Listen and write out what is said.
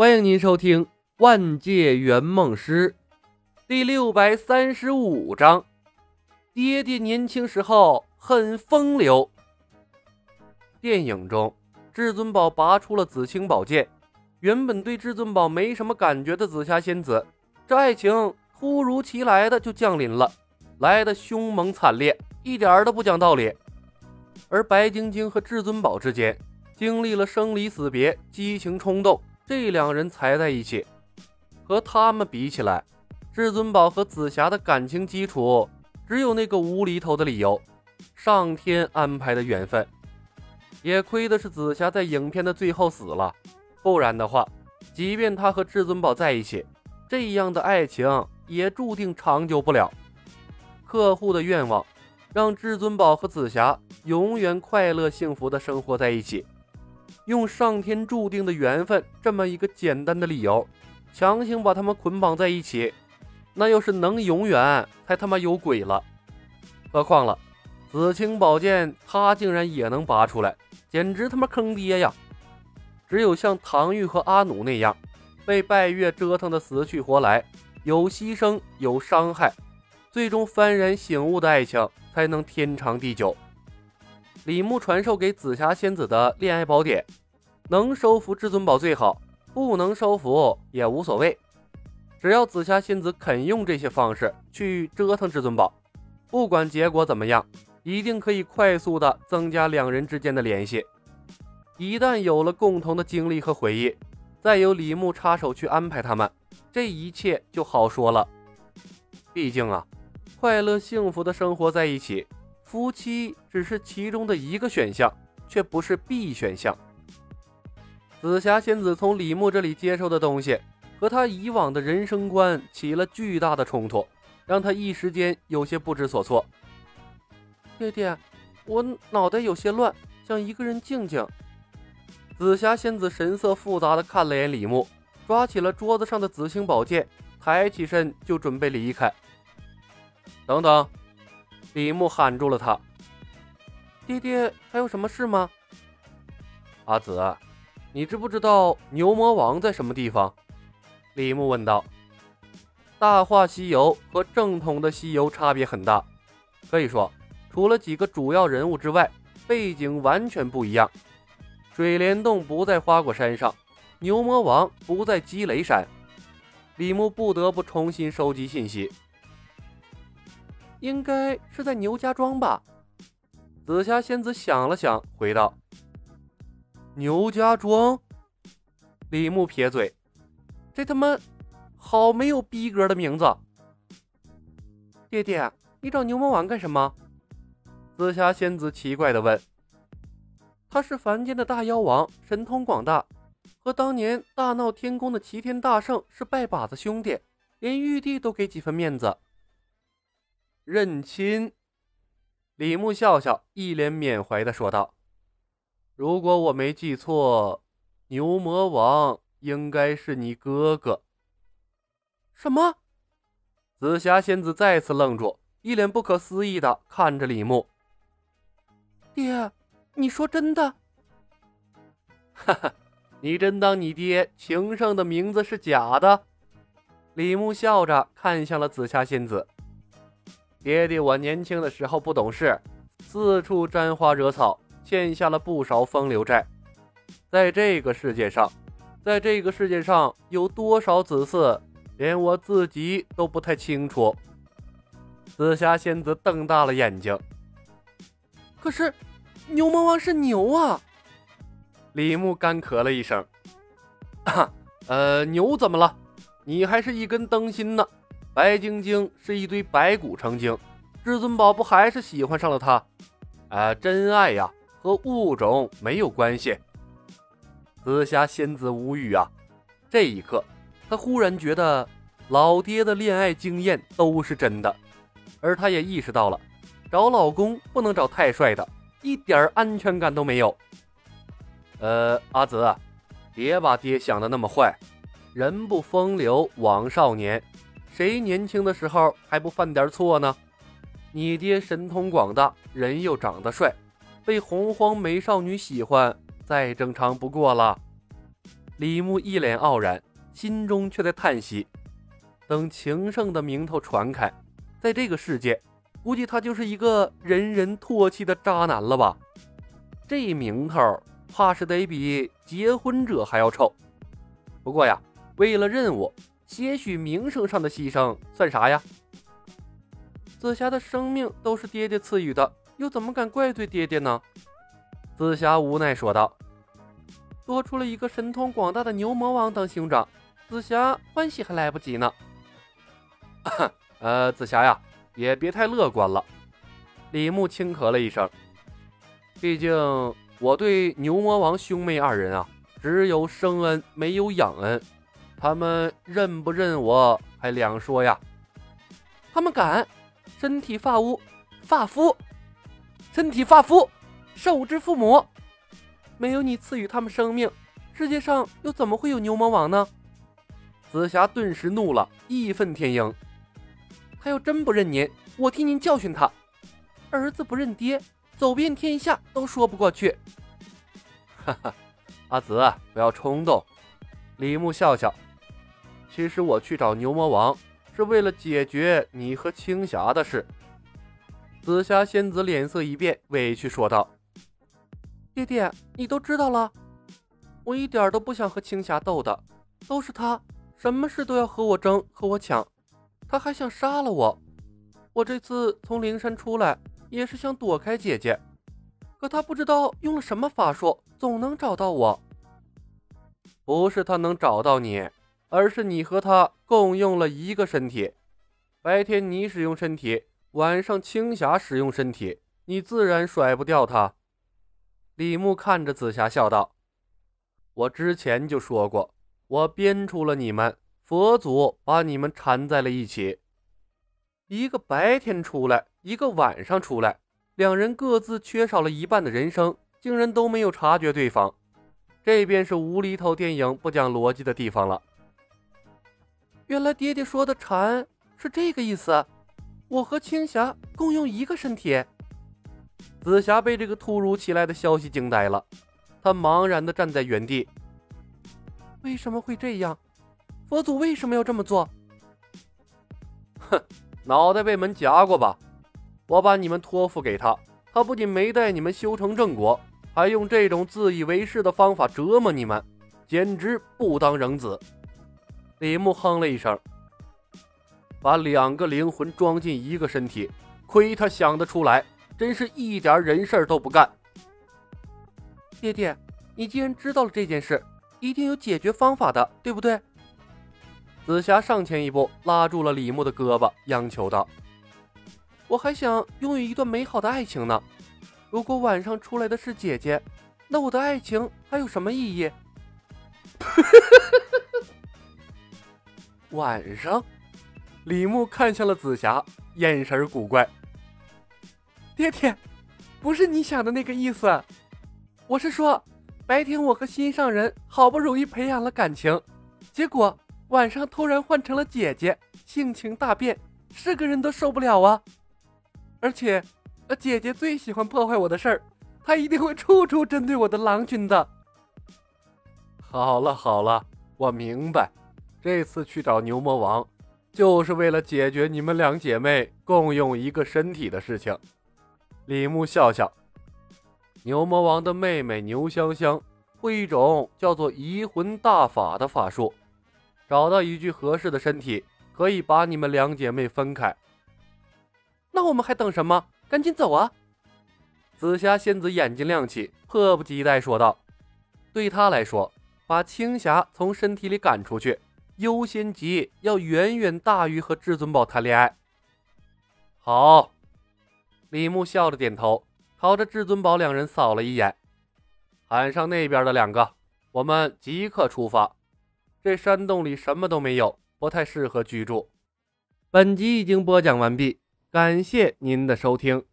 欢迎您收听《万界圆梦师》第六百三十五章。爹爹年轻时候很风流。电影中，至尊宝拔出了紫青宝剑。原本对至尊宝没什么感觉的紫霞仙子，这爱情突如其来的就降临了，来的凶猛惨烈，一点都不讲道理。而白晶晶和至尊宝之间经历了生离死别，激情冲动。这两人才在一起，和他们比起来，至尊宝和紫霞的感情基础只有那个无厘头的理由，上天安排的缘分。也亏的是紫霞在影片的最后死了，不然的话，即便他和至尊宝在一起，这样的爱情也注定长久不了。客户的愿望，让至尊宝和紫霞永远快乐幸福的生活在一起。用上天注定的缘分这么一个简单的理由，强行把他们捆绑在一起，那要是能永远，才他妈有鬼了。何况了，紫青宝剑他竟然也能拔出来，简直他妈坑爹呀！只有像唐玉和阿努那样，被拜月折腾的死去活来，有牺牲有伤害，最终幡然醒悟的爱情，才能天长地久。李牧传授给紫霞仙子的恋爱宝典。能收服至尊宝最好，不能收服也无所谓。只要紫霞仙子肯用这些方式去折腾至尊宝，不管结果怎么样，一定可以快速的增加两人之间的联系。一旦有了共同的经历和回忆，再由李牧插手去安排他们，这一切就好说了。毕竟啊，快乐幸福的生活在一起，夫妻只是其中的一个选项，却不是必选项。紫霞仙子从李牧这里接受的东西，和他以往的人生观起了巨大的冲突，让他一时间有些不知所措。爹爹，我脑袋有些乱，想一个人静静。紫霞仙子神色复杂的看了眼李牧，抓起了桌子上的紫青宝剑，抬起身就准备离开。等等，李牧喊住了他：“爹爹，还有什么事吗？”阿紫。你知不知道牛魔王在什么地方？李牧问道。大话西游和正统的西游差别很大，可以说，除了几个主要人物之外，背景完全不一样。水帘洞不在花果山上，牛魔王不在积雷山。李牧不得不重新收集信息。应该是在牛家庄吧？紫霞仙子想了想，回道。牛家庄，李牧撇嘴，这他妈好没有逼格的名字。爹爹，你找牛魔王干什么？紫霞仙子奇怪的问。他是凡间的大妖王，神通广大，和当年大闹天宫的齐天大圣是拜把子兄弟，连玉帝都给几分面子。认亲，李牧笑笑，一脸缅怀的说道。如果我没记错，牛魔王应该是你哥哥。什么？紫霞仙子再次愣住，一脸不可思议的看着李牧。爹，你说真的？哈哈，你真当你爹情圣的名字是假的？李牧笑着看向了紫霞仙子。爹爹，我年轻的时候不懂事，四处沾花惹草。欠下了不少风流债，在这个世界上，在这个世界上有多少子嗣，连我自己都不太清楚。紫霞仙子瞪大了眼睛。可是，牛魔王是牛啊！李牧干咳了一声。呃，牛怎么了？你还是一根灯芯呢。白晶晶是一堆白骨成精，至尊宝不还是喜欢上了他？啊，真爱呀！和物种没有关系。紫霞仙子无语啊！这一刻，她忽然觉得老爹的恋爱经验都是真的，而她也意识到了，找老公不能找太帅的，一点安全感都没有。呃，阿紫，别把爹想的那么坏。人不风流枉少年，谁年轻的时候还不犯点错呢？你爹神通广大，人又长得帅。被洪荒美少女喜欢，再正常不过了。李牧一脸傲然，心中却在叹息。等情圣的名头传开，在这个世界，估计他就是一个人人唾弃的渣男了吧？这名头怕是得比结婚者还要臭。不过呀，为了任务，些许名声上的牺牲算啥呀？紫霞的生命都是爹爹赐予的，又怎么敢怪罪爹爹呢？紫霞无奈说道：“多出了一个神通广大的牛魔王当兄长，紫霞欢喜还来不及呢。”呃，紫霞呀，也别太乐观了。李牧轻咳了一声，毕竟我对牛魔王兄妹二人啊，只有生恩没有养恩，他们认不认我还两说呀。他们敢，身体发乌，发肤，身体发肤，受之父母，没有你赐予他们生命，世界上又怎么会有牛魔王呢？紫霞顿时怒了，义愤填膺。他要真不认您，我替您教训他。儿子不认爹，走遍天下都说不过去。哈哈，阿紫，不要冲动。李牧笑笑。其实我去找牛魔王，是为了解决你和青霞的事。紫霞仙子脸色一变，委屈说道：“爹爹，你都知道了。我一点都不想和青霞斗的，都是他，什么事都要和我争，和我抢。”他还想杀了我，我这次从灵山出来也是想躲开姐姐，可他不知道用了什么法术，总能找到我。不是他能找到你，而是你和他共用了一个身体。白天你使用身体，晚上青霞使用身体，你自然甩不掉他。李牧看着紫霞笑道：“我之前就说过，我编出了你们。”佛祖把你们缠在了一起，一个白天出来，一个晚上出来，两人各自缺少了一半的人生，竟然都没有察觉对方，这便是无厘头电影不讲逻辑的地方了。原来爹爹说的缠是这个意思，我和青霞共用一个身体。紫霞被这个突如其来的消息惊呆了，她茫然地站在原地。为什么会这样？佛祖为什么要这么做？哼，脑袋被门夹过吧？我把你们托付给他，他不仅没带你们修成正果，还用这种自以为是的方法折磨你们，简直不当人子。李牧哼了一声，把两个灵魂装进一个身体，亏他想得出来，真是一点人事都不干。爹爹，你既然知道了这件事，一定有解决方法的，对不对？紫霞上前一步，拉住了李牧的胳膊，央求道：“我还想拥有一段美好的爱情呢。如果晚上出来的是姐姐，那我的爱情还有什么意义？” 晚上，李牧看向了紫霞，眼神古怪：“爹爹，不是你想的那个意思。我是说，白天我和心上人好不容易培养了感情，结果……”晚上突然换成了姐姐，性情大变，是个人都受不了啊！而且，姐姐最喜欢破坏我的事儿，她一定会处处针对我的郎君的。好了好了，我明白，这次去找牛魔王，就是为了解决你们两姐妹共用一个身体的事情。李牧笑笑，牛魔王的妹妹牛香香会一种叫做移魂大法的法术。找到一具合适的身体，可以把你们两姐妹分开。那我们还等什么？赶紧走啊！紫霞仙子眼睛亮起，迫不及待说道：“对她来说，把青霞从身体里赶出去，优先级要远远大于和至尊宝谈恋爱。”好，李牧笑着点头，朝着至尊宝两人扫了一眼，喊上那边的两个，我们即刻出发。这山洞里什么都没有，不太适合居住。本集已经播讲完毕，感谢您的收听。